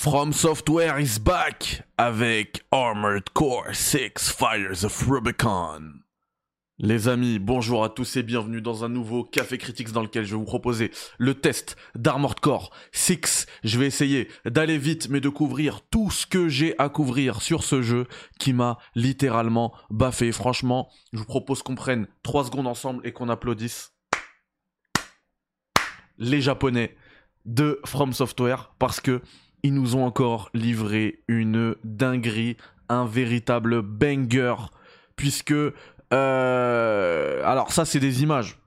From Software is back avec Armored Core 6 Fires of Rubicon. Les amis, bonjour à tous et bienvenue dans un nouveau Café Critics dans lequel je vais vous proposer le test d'Armored Core 6. Je vais essayer d'aller vite mais de couvrir tout ce que j'ai à couvrir sur ce jeu qui m'a littéralement baffé. Franchement, je vous propose qu'on prenne 3 secondes ensemble et qu'on applaudisse les japonais de From Software parce que ils nous ont encore livré une dinguerie, un véritable banger, puisque... Euh, alors ça c'est des images.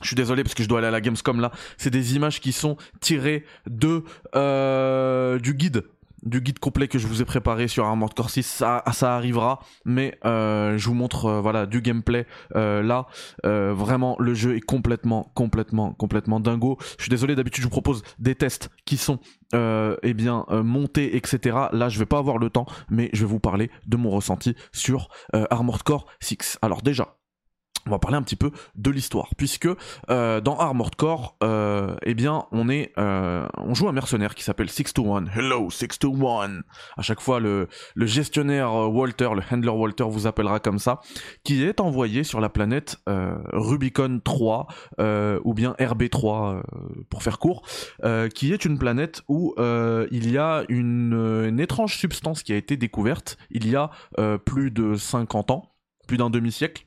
Je suis désolé parce que je dois aller à la Gamescom là. C'est des images qui sont tirées de euh, du guide du guide complet que je vous ai préparé sur Armored Core 6, ça, arrivera, mais euh, je vous montre euh, voilà du gameplay euh, là. vraiment, le jeu est complètement, complètement, complètement dingo. Je suis désolé, d'habitude je vous propose des tests qui sont eh bien montés, etc. Là, je vais pas avoir le temps, mais je vais vous parler de mon ressenti sur Armored Core 6. Alors déjà, on va parler un petit peu de l'histoire, puisque euh, dans Armored Core, euh, eh bien, on est, euh, on joue un mercenaire qui s'appelle Six to One. Hello, Six to One. À chaque fois, le, gestionnaire Walter, le handler Walter, vous appellera comme ça, qui est envoyé sur la planète Rubicon 3 ou bien RB3 pour faire court, qui est une planète où il y a une, étrange substance qui a été découverte il y a plus de 50 ans, plus d'un demi-siècle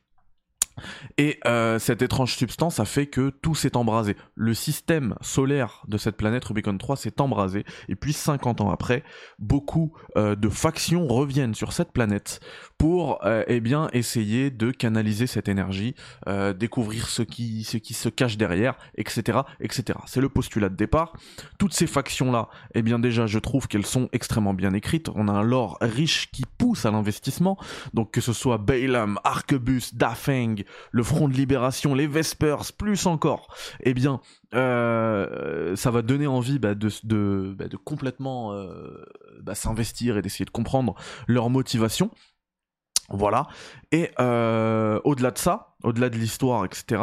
et euh, cette étrange substance a fait que tout s'est embrasé. Le système solaire de cette planète Rubicon 3 s'est embrasé. Et puis 50 ans après, beaucoup euh, de factions reviennent sur cette planète pour euh, eh bien essayer de canaliser cette énergie, découvrir ce qui, se cache derrière, etc. etc. C'est le postulat de départ. Toutes ces factions-là, eh bien déjà je trouve qu'elles sont extrêmement bien écrites. On a un lore riche qui pousse à l'investissement. Donc que ce soit Balaam, Arquebus, Dafeng, le Front de Libération, les Vespers, plus encore, eh bien, euh, ça va donner envie bah, bah, de, complètement euh, bah, s'investir et d'essayer de comprendre leur motivation. Voilà. Et euh, au-delà de ça, au-delà de l'histoire, etc.,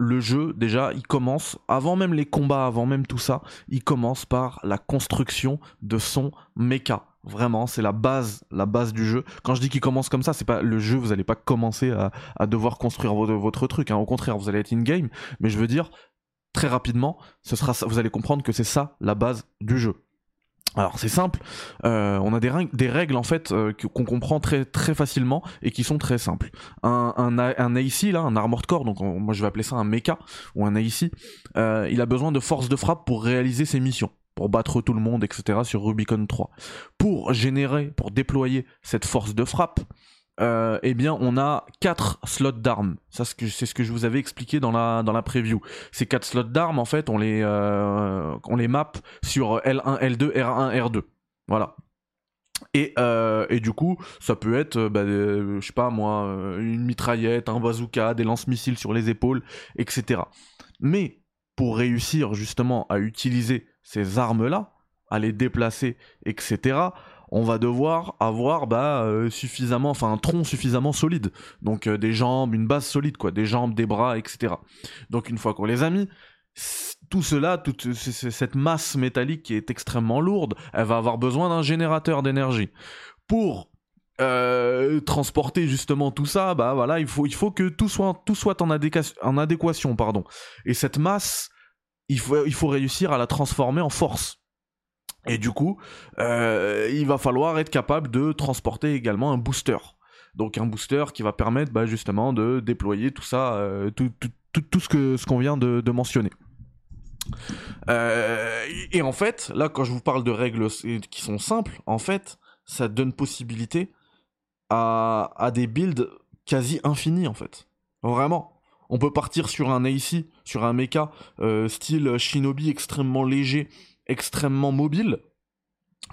le jeu, déjà, il commence, avant même les combats, avant même tout ça, il commence par la construction de son mecha. Vraiment, c'est la base, la base du jeu. Quand je dis qu'il commence comme ça, c'est pas le jeu, vous allez pas commencer à, devoir construire votre, truc. Hein. Au contraire, vous allez être in-game. Mais je veux dire, très rapidement, ce sera, vous allez comprendre que c'est ça la base du jeu. Alors c'est simple, euh, on a des, règles, en fait euh, qu'on comprend très facilement et qui sont très simples. Un, un, un AC là, un armored core, donc moi je vais appeler ça un mecha ou un AC, euh, il a besoin de force de frappe pour réaliser ses missions pour battre tout le monde, etc. sur Rubicon 3. Pour générer, pour déployer cette force de frappe, euh, eh bien, on a quatre slots d'armes. Ça, c'est ce que je vous avais expliqué dans la dans preview. Ces quatre slots d'armes, en fait, on les euh, on map sur L1, L2, R1, R2. Voilà. Et, euh, et du coup, ça peut être, bah, je sais pas moi, une mitraillette, un bazooka, des lance-missiles sur les épaules, etc. Mais pour réussir justement à utiliser ces armes-là, à les déplacer, etc., on va devoir avoir bah, euh, suffisamment, enfin un tronc suffisamment solide. Donc euh, des jambes, une base solide, quoi, des jambes, des bras, etc. Donc une fois qu'on les a mis, tout cela, toute cette masse métallique qui est extrêmement lourde, elle va avoir besoin d'un générateur d'énergie. Pour euh, transporter justement tout ça, bah voilà, il faut, il faut que tout soit, tout soit en, adéquation, pardon. Et cette masse, il faut, il faut réussir à la transformer en force. Et du coup, euh, il va falloir être capable de transporter également un booster. Donc un booster qui va permettre bah, justement de déployer tout ça, euh, tout, tout, tout, ce que ce qu'on vient de, de mentionner. Et en fait, là, quand je vous parle de règles qui sont simples, en fait, ça donne possibilité à, des builds quasi infinis, en fait. Vraiment. On peut partir sur un AC, sur un mecha, euh, style Shinobi extrêmement léger, extrêmement mobile,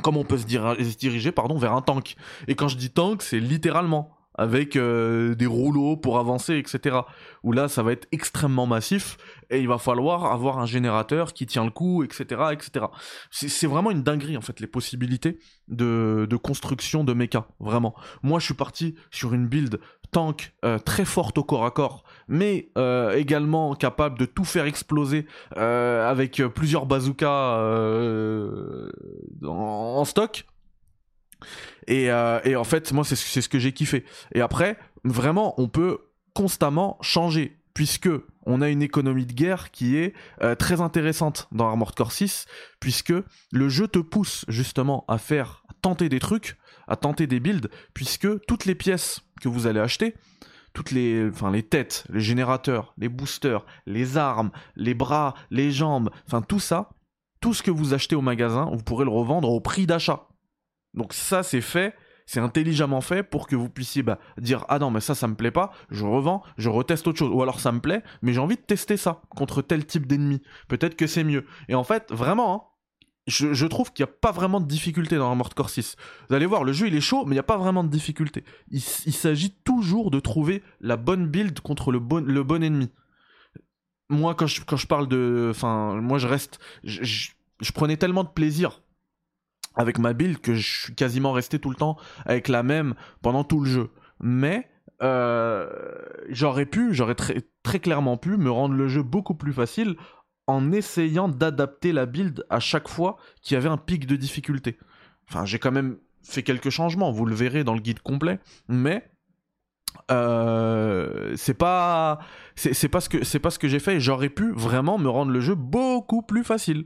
comme on peut se, diriger pardon, vers un tank. Et quand je dis tank, c'est littéralement. Avec euh, des rouleaux pour avancer, etc. Où là, ça va être extrêmement massif et il va falloir avoir un générateur qui tient le coup, etc., etc. C'est vraiment une dinguerie en fait les possibilités de, construction de mecha, vraiment. Moi, je suis parti sur une build tank euh, très forte au corps à corps, mais euh, également capable de tout faire exploser avec plusieurs bazookas en stock euh, et, en fait, moi, c'est ce que j'ai kiffé. Et après, vraiment, on peut constamment changer, puisque on a une économie de guerre qui est euh, très intéressante dans Armored Core 6, puisque le jeu te pousse justement à faire, à tenter des trucs, à tenter des builds, puisque toutes les pièces que vous allez acheter, toutes les, enfin les têtes, les générateurs, les boosters, les armes, les bras, les jambes, enfin tout ça, tout ce que vous achetez au magasin, vous pourrez le revendre au prix d'achat. Donc ça, c'est fait, c'est intelligemment fait pour que vous puissiez bah, dire ah non mais ça ça me plaît pas, je revends, je reteste autre chose. Ou alors ça me plaît, mais j'ai envie de tester ça contre tel type d'ennemi. Peut-être que c'est mieux. Et en fait, vraiment, hein, je, trouve qu'il n'y a pas vraiment de difficulté dans Armored Core 6. Vous allez voir, le jeu il est chaud, mais il n'y a pas vraiment de difficulté. Il, s'agit toujours de trouver la bonne build contre le bon, ennemi. Moi, quand je, quand je parle de. Enfin, moi je reste. je prenais tellement de plaisir avec ma build que je suis quasiment resté tout le temps avec la même pendant tout le jeu. Mais euh, j'aurais pu, j'aurais très, très clairement pu me rendre le jeu beaucoup plus facile en essayant d'adapter la build à chaque fois qu'il y avait un pic de difficulté. Enfin, j'ai quand même fait quelques changements, vous le verrez dans le guide complet, mais euh, c'est pas pas ce que c'est pas ce que j'ai fait. J'aurais pu vraiment me rendre le jeu beaucoup plus facile.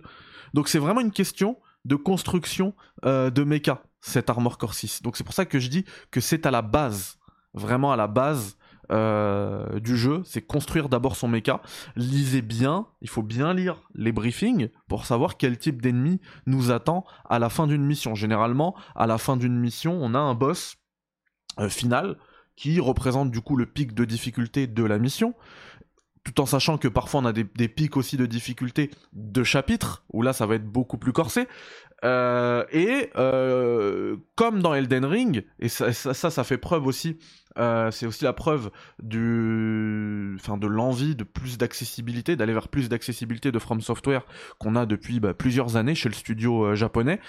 Donc c'est vraiment une question de construction euh, de mecha, cet Armor Core 6. Donc c'est pour ça que je dis que c'est à la base, vraiment à la base euh, du jeu, c'est construire d'abord son mecha. Lisez bien, il faut bien lire les briefings pour savoir quel type d'ennemi nous attend à la fin d'une mission. Généralement, à la fin d'une mission, on a un boss euh, final qui représente du coup le pic de difficulté de la mission tout en sachant que parfois on a des, pics aussi de difficulté de chapitres, où là ça va être beaucoup plus corsé. Euh, et euh, comme dans Elden Ring, et ça, ça, fait preuve aussi, euh, c'est aussi la preuve du, enfin, de l'envie de plus d'accessibilité, d'aller vers plus d'accessibilité de From Software qu'on a depuis bah, plusieurs années chez le studio japonais.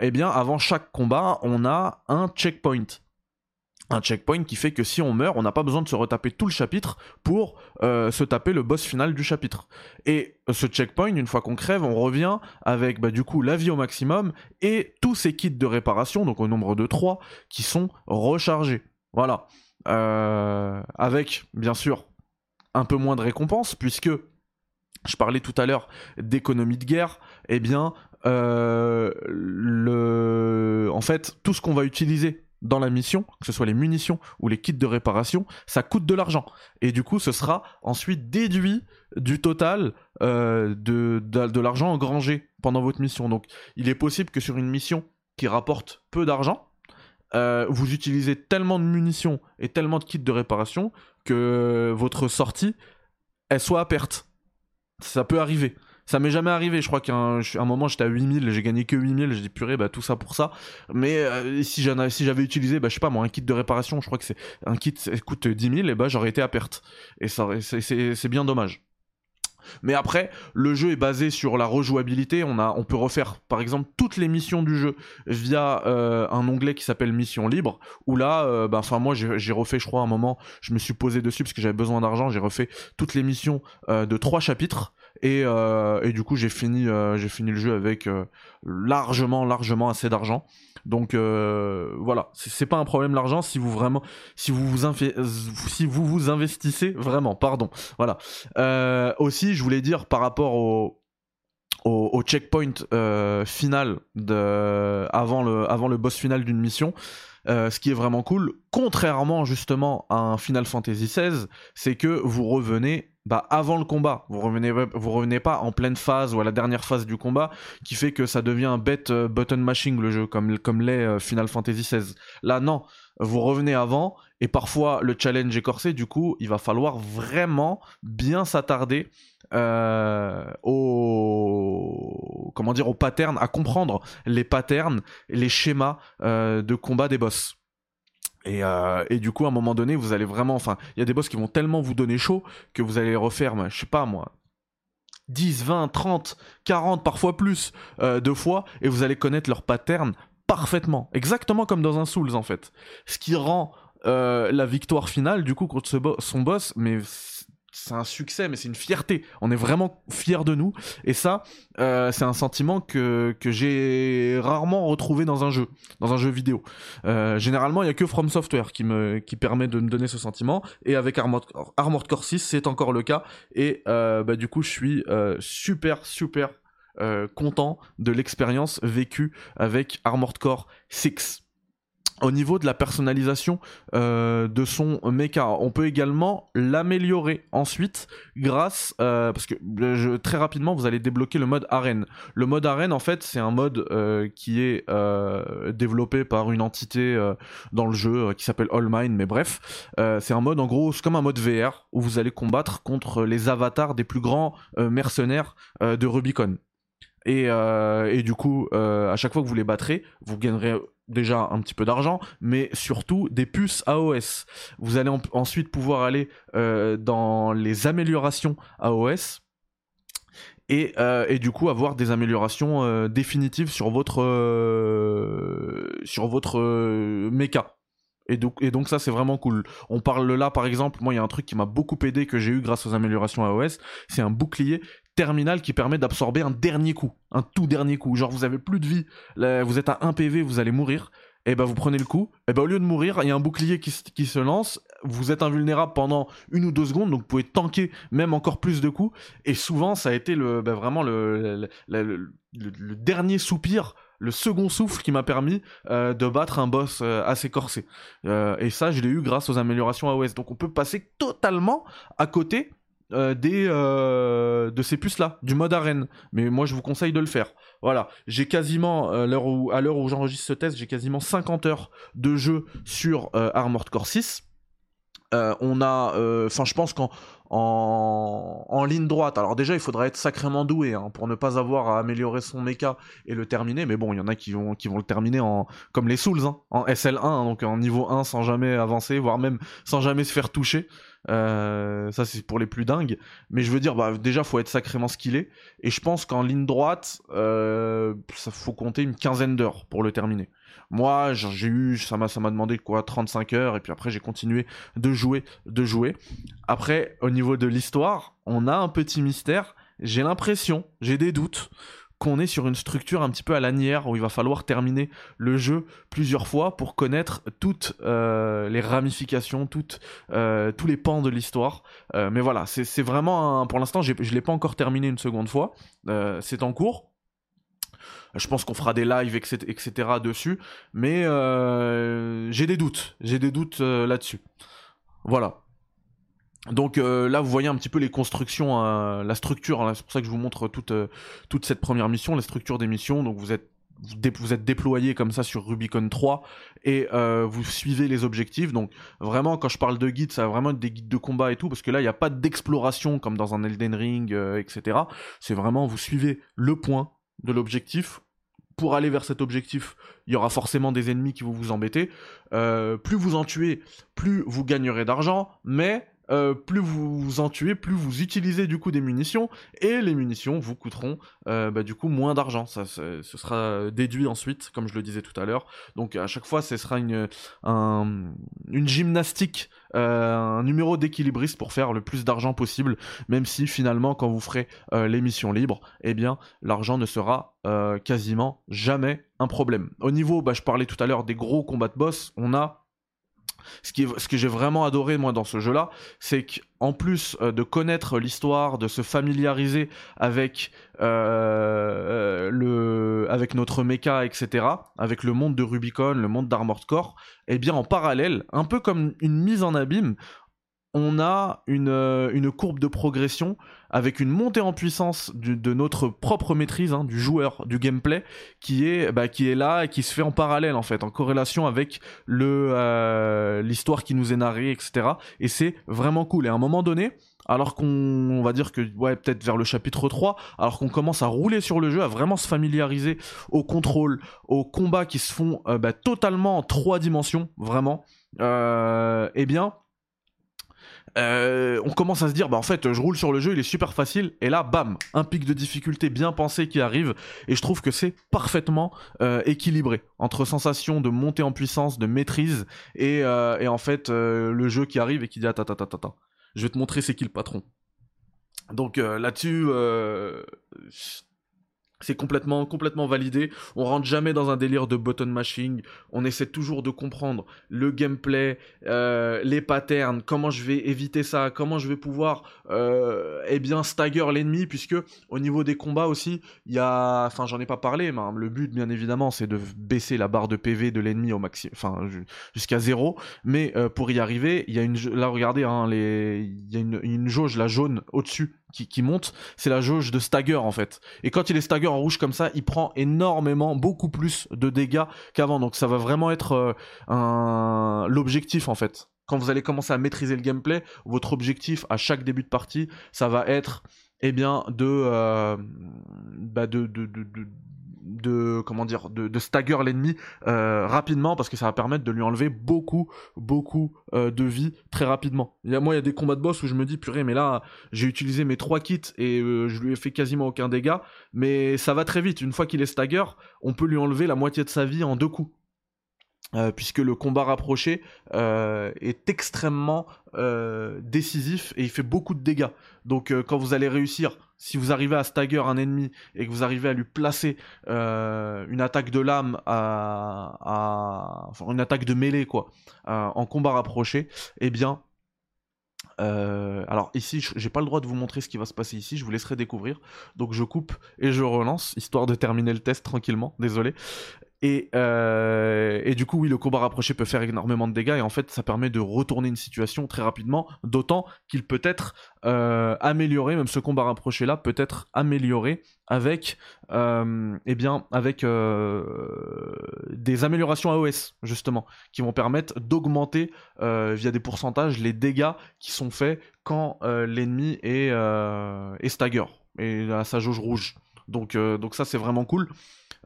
eh bien, avant chaque combat, on a un checkpoint un checkpoint qui fait que si on meurt, on n'a pas besoin de se retaper tout le chapitre pour euh, se taper le boss final du chapitre. Et ce checkpoint, une fois qu'on crève, on revient avec bah, du coup la vie au maximum et tous ces kits de réparation, donc au nombre de 3, qui sont rechargés. Voilà. Euh, avec, bien sûr, un peu moins de récompense, puisque je parlais tout à l'heure d'économie de guerre, eh bien, euh, en fait, tout ce qu'on va utiliser dans la mission, que ce soit les munitions ou les kits de réparation, ça coûte de l'argent. Et du coup, ce sera ensuite déduit du total euh, de, l'argent engrangé pendant votre mission. Donc, il est possible que sur une mission qui rapporte peu d'argent, euh, vous utilisez tellement de munitions et tellement de kits de réparation que votre sortie, elle soit à perte. Ça peut arriver. Ça m'est jamais arrivé, je crois qu'à un, moment j'étais à 8000, j'ai gagné que 8000, j'ai dit purée, bah tout ça pour ça. Mais euh, si j'avais utilisé, bah je sais pas moi, un kit de réparation, je crois que c'est un kit coûte 10 000, et bah j'aurais été à perte. Et ça, c'est bien dommage. Mais après, le jeu est basé sur la rejouabilité. On, a, on peut refaire, par exemple, toutes les missions du jeu via euh, un onglet qui s'appelle Mission Libre. Où là, euh, bah, moi, j'ai refait, je crois, un moment, je me suis posé dessus parce que j'avais besoin d'argent. J'ai refait toutes les missions de trois chapitres. Euh, et, du coup, j'ai fini, euh, fini le jeu avec euh, largement, largement assez d'argent. Donc voilà, c'est pas un problème l'argent si vous vraiment, si vous vous, si vous vous investissez vraiment, pardon. Voilà. aussi, je voulais dire par rapport au, au, checkpoint final de, avant le, avant le boss final d'une mission. ce qui est vraiment cool, contrairement justement à un Final Fantasy XVI, c'est que vous revenez bah, avant le combat. Vous revenez, vous revenez pas en pleine phase ou à la dernière phase du combat, qui fait que ça devient un bet euh, button mashing le jeu, comme, comme l'est euh, Final Fantasy XVI. Là, non. Vous revenez avant, et parfois le challenge est corsé, du coup, il va falloir vraiment bien s'attarder euh, au comment dire au pattern, à comprendre les patterns, les schémas de combat des boss. Et, euh, et, du coup, à un moment donné, vous allez vraiment. Enfin, il y a des boss qui vont tellement vous donner chaud que vous allez refaire, je sais pas moi, 10, 20, 30, 40, parfois plus euh, de fois, et vous allez connaître leur pattern parfaitement. Exactement comme dans un Souls, en fait. Ce qui rend euh, la victoire finale, du coup, contre son boss, mais c'est un succès, mais c'est une fierté. On est vraiment fiers de nous. Et ça, euh, c'est un sentiment que, j'ai rarement retrouvé dans un jeu, dans un jeu vidéo. Euh, généralement, il y a que From Software qui me permet de me donner ce sentiment. Et avec Armored, Armored Core 6, c'est encore le cas. Et euh, bah, du coup, je suis super, super content de l'expérience vécue avec Armored Core 6 au niveau de la personnalisation euh, de son mecha. On peut également l'améliorer ensuite grâce, euh, parce que je, très rapidement vous allez débloquer le mode arène. Le mode arène en fait c'est un mode euh, qui est développé par une entité dans le jeu qui s'appelle All Mine, mais bref, c'est un mode en gros c'est comme un mode VR où vous allez combattre contre les avatars des plus grands mercenaires de Rubicon. Et, du coup, à chaque fois que vous les battrez, vous gagnerez déjà un petit peu d'argent, mais surtout des puces AOS. Vous allez ensuite pouvoir aller euh, dans les améliorations AOS. Et, euh, et, du coup avoir des améliorations euh, définitives sur votre sur votre méca. Et donc, et donc ça c'est vraiment cool. On parle là par exemple, moi il y a un truc qui m'a beaucoup aidé que j'ai eu grâce aux améliorations AOS, c'est un bouclier terminal qui permet d'absorber un dernier coup, un tout dernier coup. Genre vous avez plus de vie, vous êtes à 1 PV, vous allez mourir. Et ben vous prenez le coup, et ben au lieu de mourir, il y a un bouclier qui, se lance, vous êtes invulnérable pendant une ou deux secondes, donc vous pouvez tanker même encore plus de coups. Et souvent ça a été le, ben, vraiment le, le, dernier soupir le second souffle qui m'a permis euh, de battre un boss euh, assez corsé. Euh, et ça, je l'ai eu grâce aux améliorations AOS. Donc on peut passer totalement à côté euh, euh, de ces puces-là, du mode arène. Mais moi, je vous conseille de le faire. Voilà, j'ai quasiment, euh, à l'heure où j'enregistre ce test, j'ai quasiment 50 heures de jeu sur Armored Core 6. on a, enfin, je pense qu'en en, ligne droite, alors déjà, il faudra être sacrément doué hein, pour ne pas avoir à améliorer son mecha et le terminer. Mais bon, il y en a qui vont, qui vont le terminer en, comme les Souls, hein, en SL1, hein, donc en niveau 1 sans jamais avancer, voire même sans jamais se faire toucher. Euh, ça c'est pour les plus dingues. Mais je veux dire, bah, déjà faut être sacrément skillé. Et je pense qu'en ligne droite, euh, ça faut compter une quinzaine d'heures pour le terminer. Moi, j'ai eu, ça m'a, ça m'a demandé quoi, 35 heures, et puis après j'ai continué de jouer, de jouer. Après, au niveau de l'histoire, on a un petit mystère. J'ai l'impression, j'ai des doutes qu'on est sur une structure un petit peu à l'anière où il va falloir terminer le jeu plusieurs fois pour connaître toutes euh, les ramifications, euh, tous les pans de l'histoire. Euh, mais voilà, c'est vraiment, pour l'instant, je ne l'ai pas encore terminé une seconde fois. c'est en cours. Je pense qu'on fera des lives, etc., etc. dessus. Mais j'ai des doutes. J'ai des doutes là-dessus. Voilà. Donc euh, là, vous voyez un petit peu les constructions, euh, la structure. Hein, c'est pour ça que je vous montre toute, euh, toute cette première mission, la structure des missions. Donc vous êtes vous, êtes déployé comme ça sur Rubicon 3 et vous suivez les objectifs. Donc vraiment, quand je parle de guides, ça va vraiment être des guides de combat et tout, parce que là, il n'y a pas d'exploration comme dans un Elden Ring, etc. C'est vraiment, vous suivez le point de l'objectif. Pour aller vers cet objectif, il y aura forcément des ennemis qui vont vous embêter. plus vous en tuez, plus vous gagnerez d'argent, mais euh, plus vous en tuez, plus vous utilisez du coup des munitions, et les munitions vous coûteront euh, bah, du coup moins d'argent. Ça, ce sera déduit ensuite, comme je le disais tout à l'heure. Donc à chaque fois, ce sera une, gymnastique, euh, un numéro d'équilibriste pour faire le plus d'argent possible, même si finalement, quand vous ferez les missions libres, eh bien, l'argent ne sera quasiment jamais un problème. Au niveau, bah, je parlais tout à l'heure des gros combats de boss, on a ce, que j'ai vraiment adoré moi dans ce jeu-là, c'est qu'en plus euh, de connaître l'histoire, de se familiariser avec euh, euh, notre mecha, etc., avec le monde de Rubicon, le monde d'Armored Core, et eh bien en parallèle, un peu comme une mise en abîme, on a une courbe de progression avec une montée en puissance de notre propre maîtrise hein, du joueur, du gameplay, qui est, bah, qui est là et qui se fait en parallèle en fait, en corrélation avec le euh, l'histoire qui nous est narrée, etc. Et c'est vraiment cool. Et à un moment donné, alors qu'on va dire que ouais peut-être vers le chapitre 3 alors qu'on commence à rouler sur le jeu à vraiment se familiariser au contrôle aux combats qui se font euh, bah, totalement en trois dimensions vraiment euh, eh bien euh, on commence à se dire bah en fait je roule sur le jeu il est super facile. Et là bam un pic de difficulté bien pensé qui arrive. Et je trouve que c'est parfaitement euh, équilibré entre sensation de montée en puissance de maîtrise et, euh, en fait le jeu qui arrive et qui dit attends attends attends attends je vais te montrer c'est qui le patron. Donc là-dessus c'est complètement, complètement validé. On rentre jamais dans un délire de button mashing. On essaie toujours de comprendre le gameplay, euh, les patterns, comment je vais éviter ça, comment je vais pouvoir, euh, eh bien, stagger l'ennemi, puisque au niveau des combats aussi, il y a, enfin, j'en ai pas parlé, mais le but, bien évidemment, c'est de baisser la barre de PV de l'ennemi au maximum, enfin, jusqu'à zéro. Mais euh, pour y arriver, il y a une, là, regardez, hein, les, il y a une, une jauge, la jaune au-dessus qui, monte, c'est la jauge de stagger en fait. Et quand il est stagger en rouge comme ça, il prend énormément, beaucoup plus de dégâts qu'avant. Donc ça va vraiment être euh, l'objectif en fait. Quand vous allez commencer à maîtriser le gameplay, votre objectif à chaque début de partie, ça va être eh bien de, euh, bah de comment dire de, stagger l'ennemi euh, rapidement parce que ça va permettre de lui enlever beaucoup beaucoup euh, de vie très rapidement. Il y a, moi il y a des combats de boss où je me dis purée mais là j'ai utilisé mes trois kits et euh, je lui ai fait quasiment aucun dégât mais ça va très vite une fois qu'il est stagger on peut lui enlever la moitié de sa vie en deux coups. puisque le combat rapproché est extrêmement décisif et il fait beaucoup de dégâts. Donc quand vous allez réussir si vous arrivez à stagger un ennemi et que vous arrivez à lui placer euh, une attaque de lame à, enfin, une attaque de mêlée quoi en combat rapproché eh bien euh, alors ici, j'ai pas le droit de vous montrer ce qui va se passer ici, je vous laisserai découvrir. Donc je coupe et je relance, histoire de terminer le test tranquillement, désolé. Et, euh, et, du coup, oui, le combat rapproché peut faire énormément de dégâts et en fait, ça permet de retourner une situation très rapidement, d'autant qu'il peut être euh, amélioré, même ce combat rapproché là peut être amélioré avec, euh, eh bien, avec des améliorations AOS justement, qui vont permettre d'augmenter via des pourcentages les dégâts qui sont faits quand l'ennemi est, est stagger et à sa jauge rouge. Donc, donc ça c'est vraiment cool.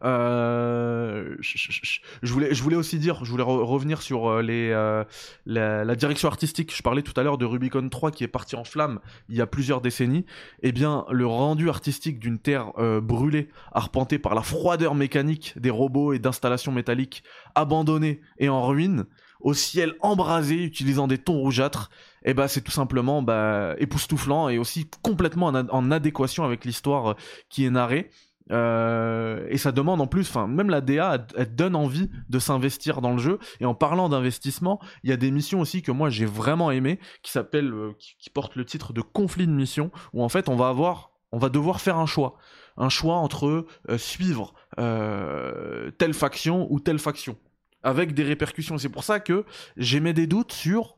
Euh, je, voulais, aussi dire, je voulais revenir sur euh, euh, la, direction artistique. Je parlais tout à l'heure de Rubicon 3 qui est parti en flamme il y a plusieurs décennies. Eh bien, le rendu artistique d'une terre brûlée, arpentée par la froideur mécanique des robots et d'installations métalliques abandonnées et en ruine, au ciel embrasé, utilisant des tons rougeâtres, eh ben c'est tout simplement bah, époustouflant et aussi complètement en adéquation avec l'histoire qui est narrée. Euh, et ça demande en plus, enfin même la DA, elle, donne envie de s'investir dans le jeu. Et en parlant d'investissement, il y a des missions aussi que moi j'ai vraiment aimé, qui s'appellent, euh, le titre de conflit de mission, où en fait on va avoir, on va devoir faire un choix, un choix entre euh, suivre telle faction ou telle faction, avec des répercussions. C'est pour ça que j'émets des doutes sur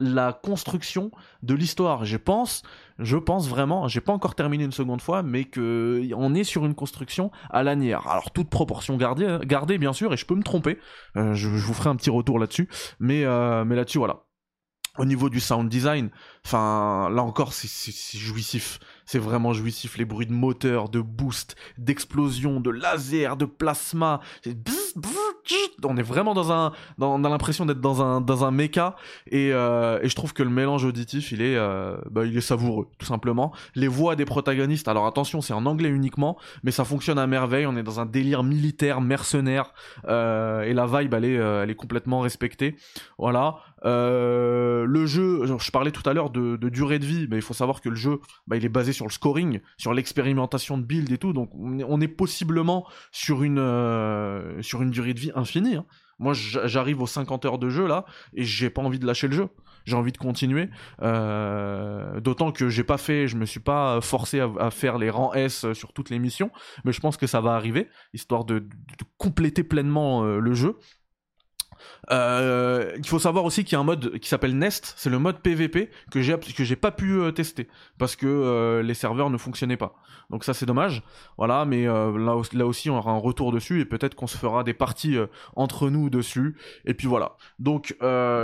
la construction de l'histoire. Je pense, je pense vraiment, j'ai pas encore terminé une seconde fois, mais que on est sur une construction à lanière. Alors toute proportion gardée, gardée bien sûr, et je peux me tromper. Euh, je, vous ferai un petit retour là-dessus, mais euh, mais là-dessus voilà. Au niveau du sound design, enfin là encore c'est jouissif, c'est vraiment jouissif les bruits de moteur, de boost, d'explosion, de laser, de plasma, on est vraiment dans un, dans, a l'impression d'être dans un, dans un méca et, euh, je trouve que le mélange auditif, il est, euh, bah, il est savoureux, tout simplement. Les voix des protagonistes, alors attention, c'est en anglais uniquement, mais ça fonctionne à merveille. On est dans un délire militaire, mercenaire, euh, et la vibe, elle est, elle est complètement respectée. Voilà. Euh, le jeu, je parlais tout à l'heure de, durée de vie, mais il faut savoir que le jeu, bah, il est basé sur le scoring, sur l'expérimentation de build et tout, donc on est, possiblement sur une, euh, sur une durée de vie infinie. Hein. Moi, j'arrive aux 50 heures de jeu là, et j'ai pas envie de lâcher le jeu. J'ai envie de continuer. Euh, D'autant que j'ai pas fait, je me suis pas forcé à, faire les rangs S sur toutes les missions, mais je pense que ça va arriver, histoire de, compléter pleinement le jeu. Euh, il faut savoir aussi qu'il y a un mode qui s'appelle Nest, c'est le mode PVP que j'ai que pas pu euh, tester parce que euh, les serveurs ne fonctionnaient pas. Donc ça c'est dommage. Voilà, mais là, là aussi on aura un retour dessus et peut-être qu'on se fera des parties entre nous dessus. Et puis voilà. Donc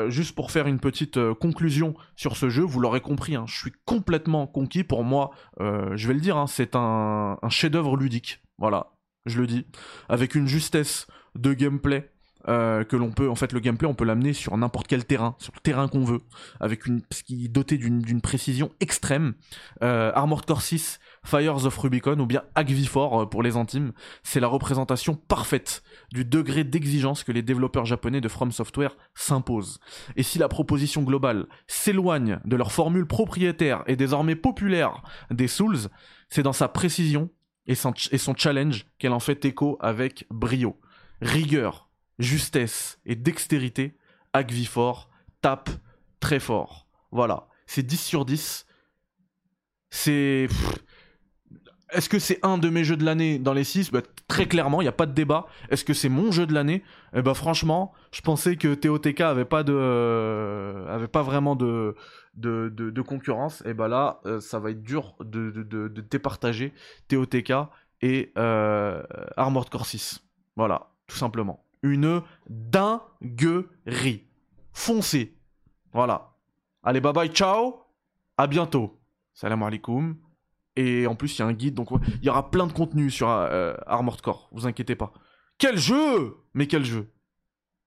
juste pour faire une petite conclusion sur ce jeu, vous l'aurez compris, hein, je suis complètement conquis. Pour moi, je vais le dire, hein, c'est un, un chef-d'œuvre ludique. Voilà, je le dis, avec une justesse de gameplay euh, que l'on peut, en fait, le gameplay, on peut l'amener sur n'importe quel terrain, sur le terrain qu'on veut, avec une, ce qui est doté d'une précision extrême. Euh, Armored Core 6, Fires of Rubicon, ou bien Agvifor euh, pour les intimes, c'est la représentation parfaite du degré d'exigence que les développeurs japonais de From Software s'imposent. Et si la proposition globale s'éloigne de leur formule propriétaire et désormais populaire des Souls, c'est dans sa précision et son, et son challenge qu'elle en fait écho avec brio. Rigueur, justesse et dextérité, Agvifor tape très fort. Voilà, c'est 10 sur 10. C'est... Est-ce que c'est un de mes jeux de l'année dans les 6 bah, Très clairement, il n'y a pas de débat. Est-ce que c'est mon jeu de l'année? Eh bah, franchement, je pensais que TOTK avait pas de, avait pas vraiment de, de, concurrence. Et bah là, euh, ça va être dur de, de, départager TOTK et euh, Armored Core 6. Voilà, tout simplement une dinguerie. Foncez. Voilà. Allez, bye bye, ciao. À bientôt. Salam alaikum. Et en plus, il y a un guide, donc il y aura plein de contenu sur euh, Armored Core. Vous inquiétez pas. Quel jeu Mais quel jeu